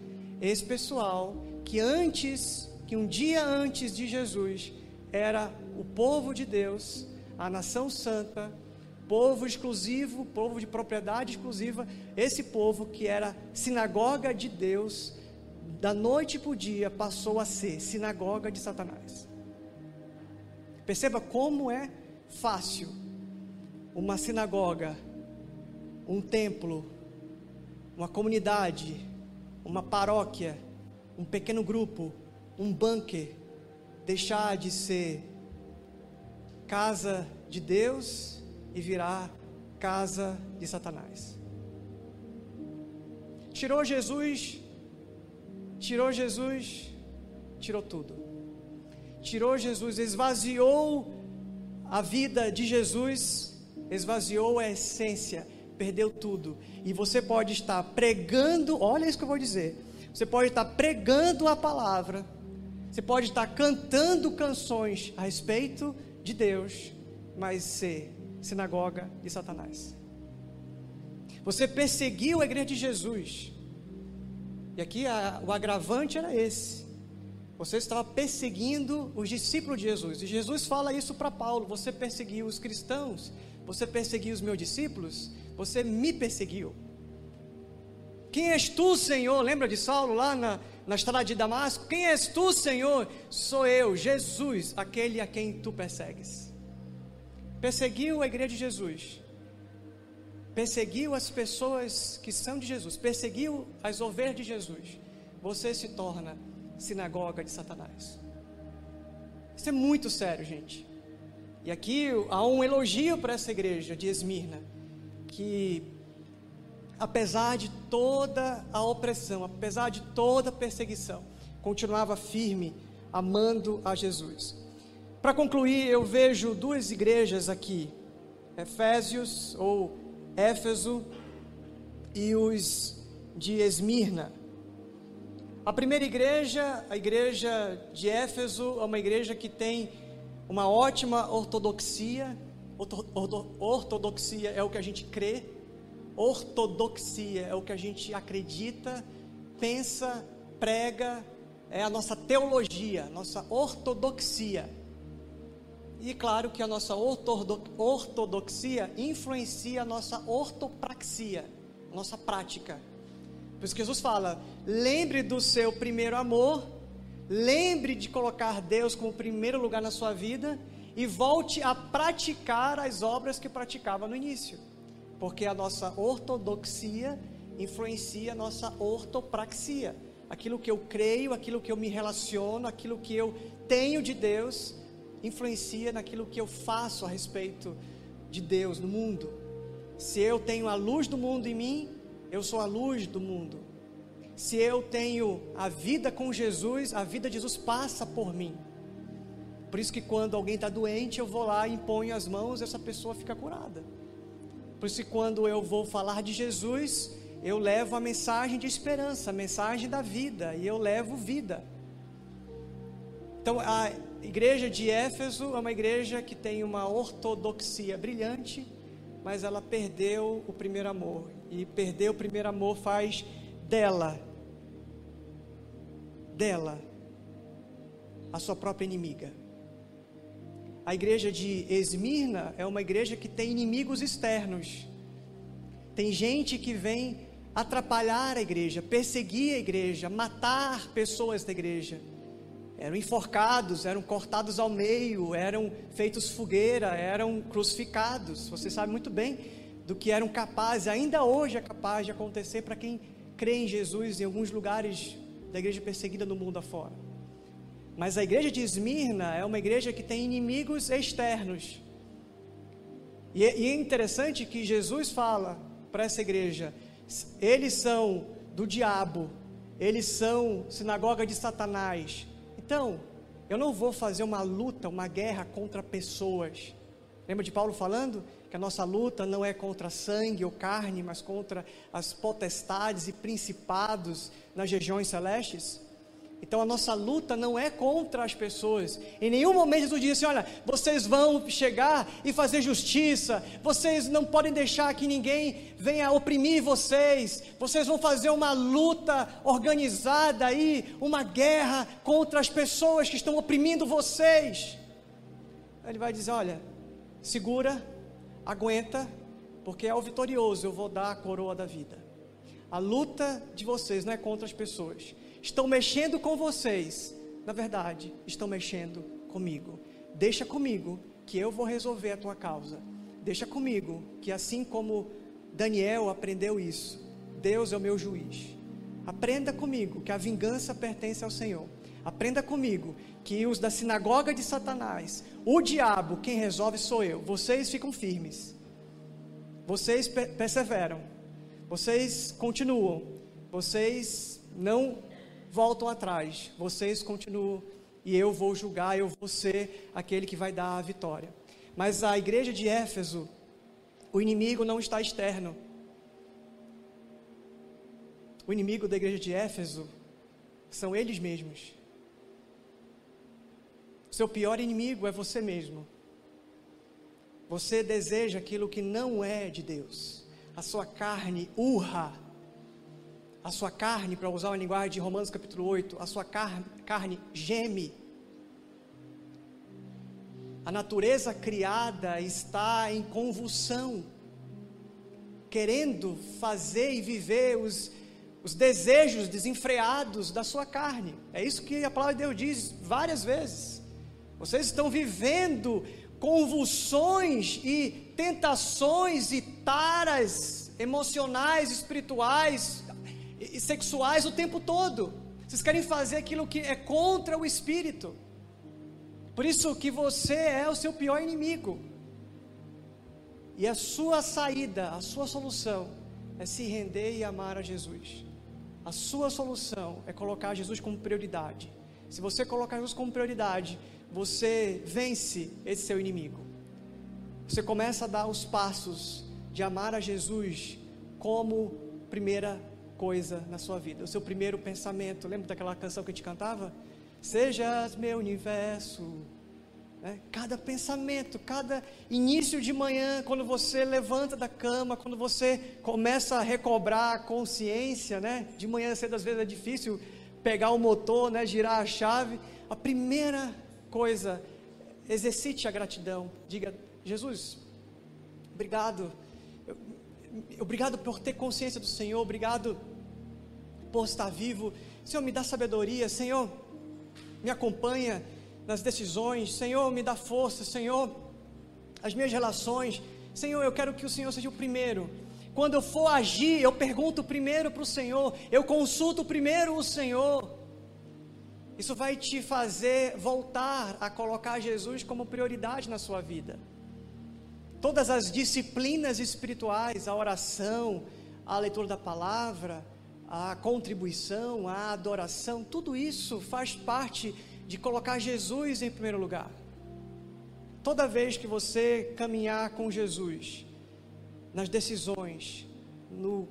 esse pessoal que antes, que um dia antes de Jesus, era o povo de Deus, a nação santa, povo exclusivo, povo de propriedade exclusiva, esse povo que era sinagoga de Deus, da noite para o dia passou a ser sinagoga de Satanás. Perceba como é fácil uma sinagoga, um templo, uma comunidade, uma paróquia, um pequeno grupo, um bunker, deixar de ser casa de Deus e virar casa de Satanás. Tirou Jesus, tirou Jesus, tirou tudo. Tirou Jesus, esvaziou a vida de Jesus, esvaziou a essência, perdeu tudo. E você pode estar pregando, olha isso que eu vou dizer. Você pode estar pregando a palavra, você pode estar cantando canções a respeito de Deus, mas ser sinagoga de Satanás. Você perseguiu a igreja de Jesus. E aqui a, o agravante era esse. Você estava perseguindo os discípulos de Jesus. E Jesus fala isso para Paulo: Você perseguiu os cristãos, você perseguiu os meus discípulos, você me perseguiu. Quem és tu, Senhor? Lembra de Saulo lá na, na estrada de Damasco? Quem és tu, Senhor? Sou eu, Jesus, aquele a quem tu persegues. Perseguiu a igreja de Jesus, perseguiu as pessoas que são de Jesus, perseguiu as ovelhas de Jesus. Você se torna sinagoga de Satanás. Isso é muito sério, gente. E aqui há um elogio para essa igreja de Esmirna, que apesar de toda a opressão, apesar de toda a perseguição, continuava firme, amando a Jesus. Para concluir, eu vejo duas igrejas aqui, Efésios ou Éfeso e os de Esmirna. A primeira igreja, a igreja de Éfeso, é uma igreja que tem uma ótima ortodoxia. Ortodoxia é o que a gente crê, ortodoxia é o que a gente acredita, pensa, prega, é a nossa teologia, nossa ortodoxia. E claro que a nossa ortodoxia influencia a nossa ortopraxia, a nossa prática. Por isso que Jesus fala: lembre do seu primeiro amor, lembre de colocar Deus como primeiro lugar na sua vida e volte a praticar as obras que praticava no início porque a nossa ortodoxia influencia a nossa ortopraxia. Aquilo que eu creio, aquilo que eu me relaciono, aquilo que eu tenho de Deus, influencia naquilo que eu faço a respeito de Deus no mundo. Se eu tenho a luz do mundo em mim, eu sou a luz do mundo. Se eu tenho a vida com Jesus, a vida de Jesus passa por mim. Por isso que quando alguém está doente, eu vou lá, imponho as mãos, essa pessoa fica curada. Por isso, quando eu vou falar de Jesus, eu levo a mensagem de esperança, a mensagem da vida, e eu levo vida. Então, a igreja de Éfeso é uma igreja que tem uma ortodoxia brilhante, mas ela perdeu o primeiro amor. E perder o primeiro amor faz dela, dela, a sua própria inimiga. A igreja de Esmirna é uma igreja que tem inimigos externos. Tem gente que vem atrapalhar a igreja, perseguir a igreja, matar pessoas da igreja. Eram enforcados, eram cortados ao meio, eram feitos fogueira, eram crucificados. Você sabe muito bem do que eram capazes, ainda hoje é capaz de acontecer para quem crê em Jesus em alguns lugares da igreja perseguida no mundo afora. Mas a igreja de Esmirna é uma igreja que tem inimigos externos. E é, é interessante que Jesus fala para essa igreja: eles são do diabo, eles são sinagoga de Satanás. Então, eu não vou fazer uma luta, uma guerra contra pessoas. Lembra de Paulo falando que a nossa luta não é contra sangue ou carne, mas contra as potestades e principados nas regiões celestes? Então a nossa luta não é contra as pessoas. Em nenhum momento Jesus disse: Olha, vocês vão chegar e fazer justiça, vocês não podem deixar que ninguém venha oprimir vocês, vocês vão fazer uma luta organizada aí, uma guerra contra as pessoas que estão oprimindo vocês. Ele vai dizer: Olha, segura, aguenta, porque é o vitorioso eu vou dar a coroa da vida. A luta de vocês não é contra as pessoas estão mexendo com vocês, na verdade, estão mexendo comigo. Deixa comigo que eu vou resolver a tua causa. Deixa comigo que assim como Daniel aprendeu isso, Deus é o meu juiz. Aprenda comigo que a vingança pertence ao Senhor. Aprenda comigo que os da sinagoga de Satanás, o diabo, quem resolve sou eu. Vocês ficam firmes. Vocês perseveram. Vocês continuam. Vocês não voltam atrás, vocês continuam e eu vou julgar, eu vou ser aquele que vai dar a vitória. Mas a igreja de Éfeso, o inimigo não está externo. O inimigo da igreja de Éfeso são eles mesmos. Seu pior inimigo é você mesmo. Você deseja aquilo que não é de Deus. A sua carne urra a sua carne, para usar uma linguagem de Romanos capítulo 8, a sua carne, carne geme. A natureza criada está em convulsão, querendo fazer e viver os, os desejos desenfreados da sua carne. É isso que a palavra de Deus diz várias vezes. Vocês estão vivendo convulsões e tentações e taras emocionais, espirituais, e sexuais o tempo todo. Vocês querem fazer aquilo que é contra o espírito. Por isso que você é o seu pior inimigo. E a sua saída, a sua solução é se render e amar a Jesus. A sua solução é colocar Jesus como prioridade. Se você colocar Jesus como prioridade, você vence esse seu inimigo. Você começa a dar os passos de amar a Jesus como primeira coisa na sua vida, o seu primeiro pensamento. Lembra daquela canção que a gente cantava? Sejas meu universo. Né? Cada pensamento, cada início de manhã, quando você levanta da cama, quando você começa a recobrar a consciência, né? De manhã cedo às vezes é difícil pegar o motor, né? Girar a chave. A primeira coisa, exercite a gratidão. Diga, Jesus, obrigado. Obrigado por ter consciência do Senhor, obrigado por estar vivo. Senhor, me dá sabedoria, Senhor, me acompanha nas decisões, Senhor, me dá força, Senhor, as minhas relações. Senhor, eu quero que o Senhor seja o primeiro. Quando eu for agir, eu pergunto primeiro para o Senhor, eu consulto primeiro o Senhor. Isso vai te fazer voltar a colocar Jesus como prioridade na sua vida. Todas as disciplinas espirituais, a oração, a leitura da palavra, a contribuição, a adoração, tudo isso faz parte de colocar Jesus em primeiro lugar. Toda vez que você caminhar com Jesus, nas decisões, no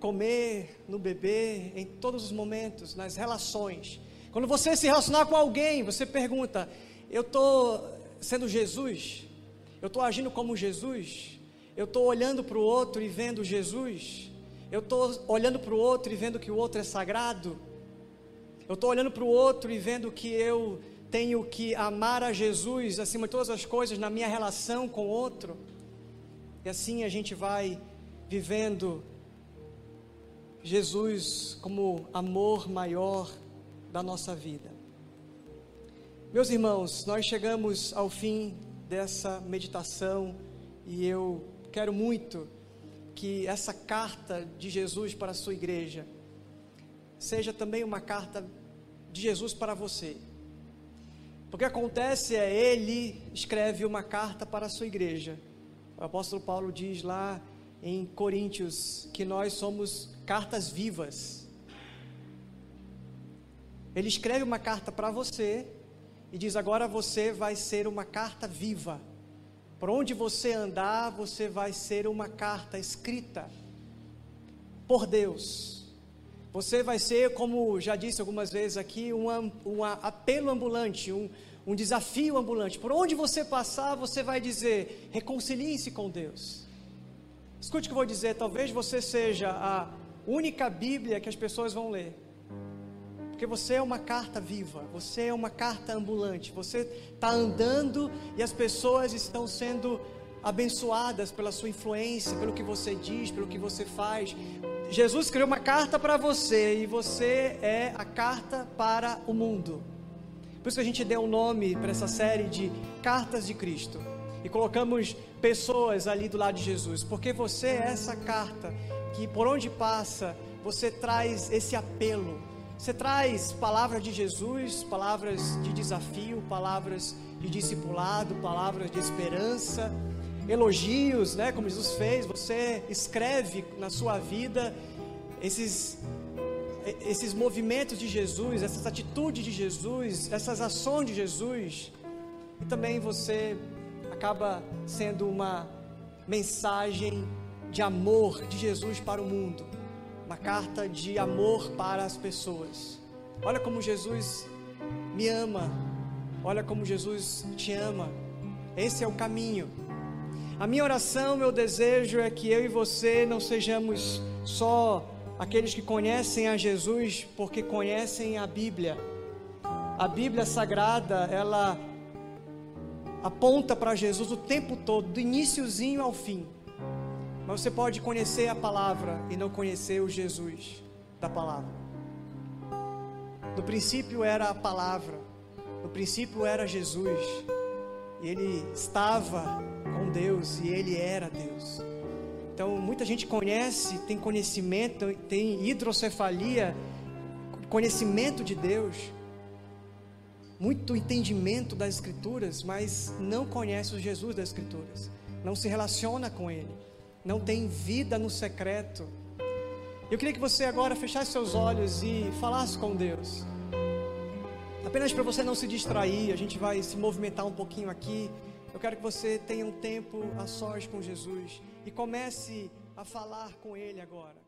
comer, no beber, em todos os momentos, nas relações. Quando você se relacionar com alguém, você pergunta: Eu estou sendo Jesus? Eu estou agindo como Jesus? Eu estou olhando para o outro e vendo Jesus? Eu estou olhando para o outro e vendo que o outro é sagrado. Eu estou olhando para o outro e vendo que eu tenho que amar a Jesus acima de todas as coisas na minha relação com o outro. E assim a gente vai vivendo Jesus como amor maior da nossa vida. Meus irmãos, nós chegamos ao fim dessa meditação e eu quero muito que essa carta de Jesus para a sua igreja seja também uma carta de Jesus para você. Porque acontece é ele escreve uma carta para a sua igreja. O apóstolo Paulo diz lá em Coríntios que nós somos cartas vivas. Ele escreve uma carta para você e diz: agora você vai ser uma carta viva por onde você andar, você vai ser uma carta escrita por Deus. Você vai ser, como já disse algumas vezes aqui, um, um apelo ambulante, um, um desafio ambulante. Por onde você passar, você vai dizer: reconcilie-se com Deus. Escute o que eu vou dizer, talvez você seja a única Bíblia que as pessoas vão ler. Porque você é uma carta viva, você é uma carta ambulante, você está andando e as pessoas estão sendo abençoadas pela sua influência, pelo que você diz, pelo que você faz. Jesus criou uma carta para você e você é a carta para o mundo. Por isso que a gente deu um nome para essa série de Cartas de Cristo e colocamos pessoas ali do lado de Jesus, porque você é essa carta que por onde passa você traz esse apelo você traz palavras de Jesus, palavras de desafio, palavras de discipulado, palavras de esperança, elogios, né, como Jesus fez. Você escreve na sua vida esses esses movimentos de Jesus, essas atitudes de Jesus, essas ações de Jesus. E também você acaba sendo uma mensagem de amor de Jesus para o mundo uma carta de amor para as pessoas. Olha como Jesus me ama, olha como Jesus te ama. Esse é o caminho. A minha oração, meu desejo é que eu e você não sejamos só aqueles que conhecem a Jesus porque conhecem a Bíblia. A Bíblia Sagrada, ela aponta para Jesus o tempo todo, do iníciozinho ao fim. Mas você pode conhecer a palavra e não conhecer o Jesus da palavra. No princípio era a palavra, no princípio era Jesus, e ele estava com Deus e ele era Deus. Então, muita gente conhece, tem conhecimento, tem hidrocefalia, conhecimento de Deus, muito entendimento das Escrituras, mas não conhece o Jesus das Escrituras, não se relaciona com Ele não tem vida no secreto. Eu queria que você agora fechasse seus olhos e falasse com Deus. Apenas para você não se distrair, a gente vai se movimentar um pouquinho aqui. Eu quero que você tenha um tempo a sós com Jesus e comece a falar com Ele agora.